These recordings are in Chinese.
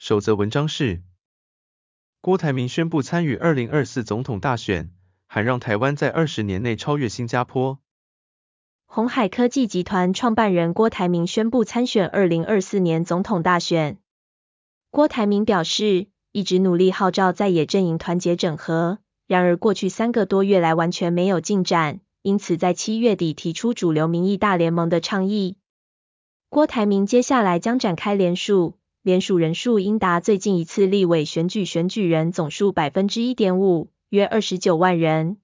首则文章是：郭台铭宣布参与二零二四总统大选，还让台湾在二十年内超越新加坡。鸿海科技集团创办人郭台铭宣布参选二零二四年总统大选。郭台铭表示，一直努力号召在野阵营团结整合，然而过去三个多月来完全没有进展。因此，在七月底提出主流民意大联盟的倡议。郭台铭接下来将展开连署，联署人数应达最近一次立委选举选举人总数百分之一点五，约二十九万人。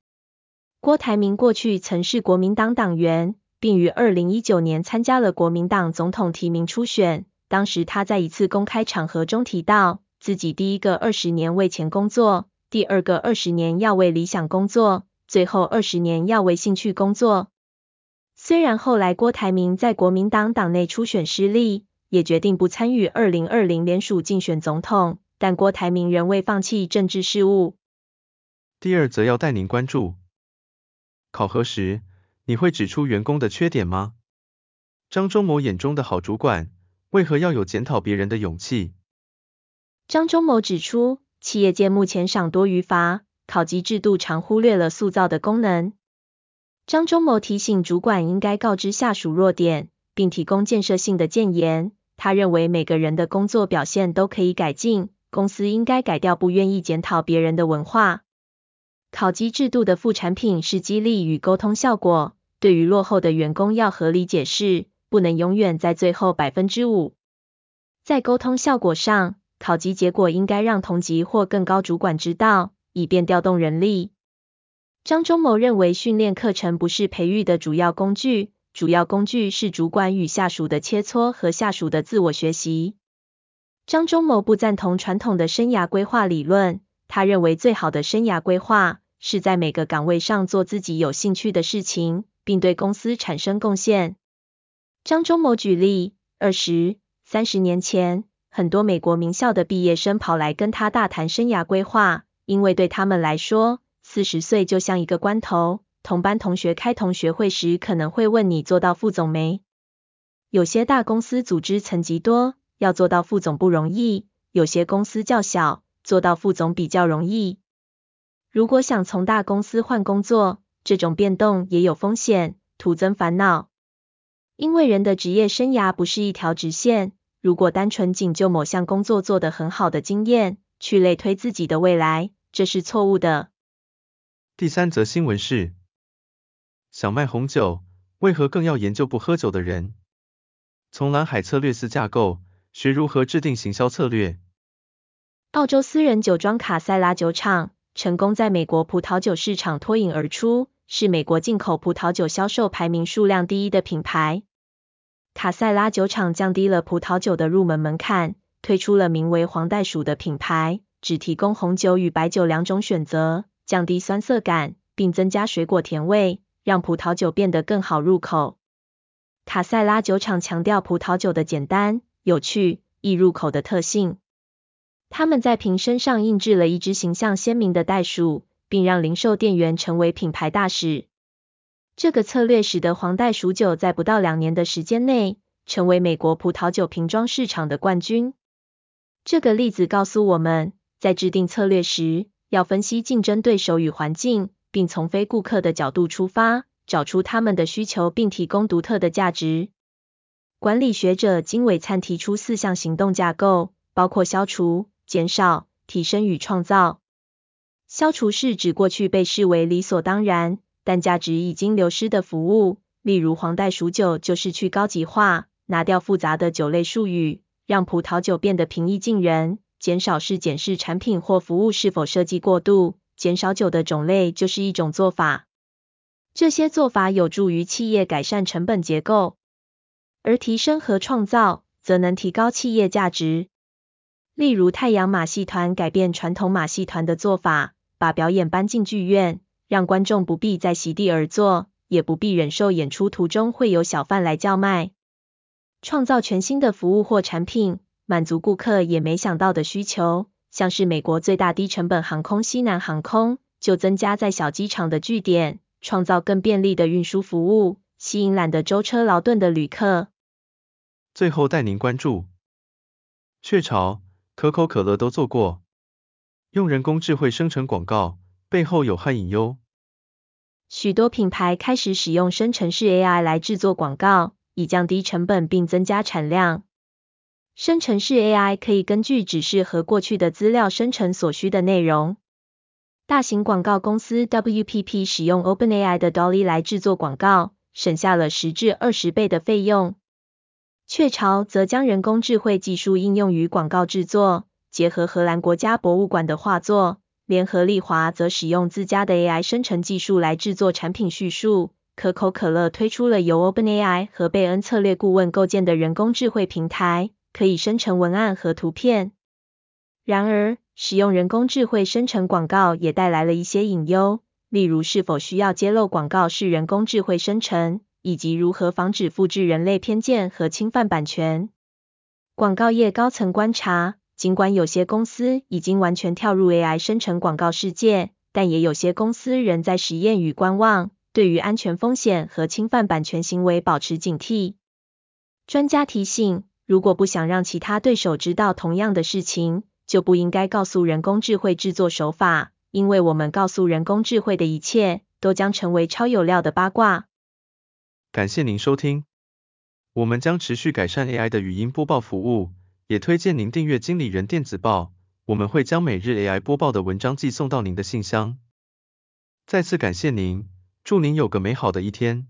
郭台铭过去曾是国民党党员，并于二零一九年参加了国民党总统提名初选。当时他在一次公开场合中提到，自己第一个二十年为钱工作，第二个二十年要为理想工作。最后二十年要为兴趣工作。虽然后来郭台铭在国民党党内初选失利，也决定不参与二零二零联署竞选总统，但郭台铭仍未放弃政治事务。第二则要带您关注：考核时，你会指出员工的缺点吗？张忠谋眼中的好主管，为何要有检讨别人的勇气？张忠谋指出，企业界目前赏多于罚。考级制度常忽略了塑造的功能。张忠谋提醒主管应该告知下属弱点，并提供建设性的建言。他认为每个人的工作表现都可以改进，公司应该改掉不愿意检讨别人的文化。考绩制度的副产品是激励与沟通效果，对于落后的员工要合理解释，不能永远在最后百分之五。在沟通效果上，考绩结果应该让同级或更高主管知道。以便调动人力。张忠谋认为，训练课程不是培育的主要工具，主要工具是主管与下属的切磋和下属的自我学习。张忠谋不赞同传统的生涯规划理论，他认为最好的生涯规划是在每个岗位上做自己有兴趣的事情，并对公司产生贡献。张忠谋举例，二十、三十年前，很多美国名校的毕业生跑来跟他大谈生涯规划。因为对他们来说，四十岁就像一个关头。同班同学开同学会时，可能会问你做到副总没？有些大公司组织层级多，要做到副总不容易；有些公司较小，做到副总比较容易。如果想从大公司换工作，这种变动也有风险，徒增烦恼。因为人的职业生涯不是一条直线，如果单纯仅就某项工作做得很好的经验，去类推自己的未来。这是错误的。第三则新闻是：想卖红酒，为何更要研究不喝酒的人？从蓝海策略四架构，学如何制定行销策略。澳洲私人酒庄卡塞拉酒厂成功在美国葡萄酒市场脱颖而出，是美国进口葡萄酒销售排名数量第一的品牌。卡塞拉酒厂降低了葡萄酒的入门门槛，推出了名为黄袋鼠的品牌。只提供红酒与白酒两种选择，降低酸涩感，并增加水果甜味，让葡萄酒变得更好入口。卡塞拉酒厂强调葡萄酒的简单、有趣、易入口的特性。他们在瓶身上印制了一只形象鲜明的袋鼠，并让零售店员成为品牌大使。这个策略使得黄袋鼠酒在不到两年的时间内，成为美国葡萄酒瓶装市场的冠军。这个例子告诉我们，在制定策略时，要分析竞争对手与环境，并从非顾客的角度出发，找出他们的需求并提供独特的价值。管理学者金伟灿提出四项行动架构，包括消除、减少、提升与创造。消除是指过去被视为理所当然，但价值已经流失的服务，例如黄袋鼠酒就是去高级化，拿掉复杂的酒类术语，让葡萄酒变得平易近人。减少是检视产品或服务是否设计过度，减少酒的种类就是一种做法。这些做法有助于企业改善成本结构，而提升和创造则能提高企业价值。例如太阳马戏团改变传统马戏团的做法，把表演搬进剧院，让观众不必再席地而坐，也不必忍受演出途中会有小贩来叫卖。创造全新的服务或产品，满足顾客也没想到的需求，像是美国最大低成本航空西南航空，就增加在小机场的据点，创造更便利的运输服务，吸引懒得舟车劳顿的旅客。最后带您关注，雀巢、可口可乐都做过，用人工智慧生成广告，背后有汉隐忧？许多品牌开始使用生成式 AI 来制作广告。以降低成本并增加产量。生成式 AI 可以根据指示和过去的资料生成所需的内容。大型广告公司 WPP 使用 OpenAI 的 Dolly 来制作广告，省下了十至二十倍的费用。雀巢则将人工智慧技术应用于广告制作，结合荷兰国家博物馆的画作。联合利华则使用自家的 AI 生成技术来制作产品叙述。可口可乐推出了由 OpenAI 和贝恩策略顾问构建的人工智慧平台，可以生成文案和图片。然而，使用人工智慧生成广告也带来了一些隐忧，例如是否需要揭露广告是人工智慧生成，以及如何防止复制人类偏见和侵犯版权。广告业高层观察，尽管有些公司已经完全跳入 AI 生成广告世界，但也有些公司仍在实验与观望。对于安全风险和侵犯版权行为保持警惕。专家提醒，如果不想让其他对手知道同样的事情，就不应该告诉人工智慧制作手法，因为我们告诉人工智慧的一切，都将成为超有料的八卦。感谢您收听，我们将持续改善 AI 的语音播报服务，也推荐您订阅经理人电子报，我们会将每日 AI 播报的文章寄送到您的信箱。再次感谢您。祝您有个美好的一天。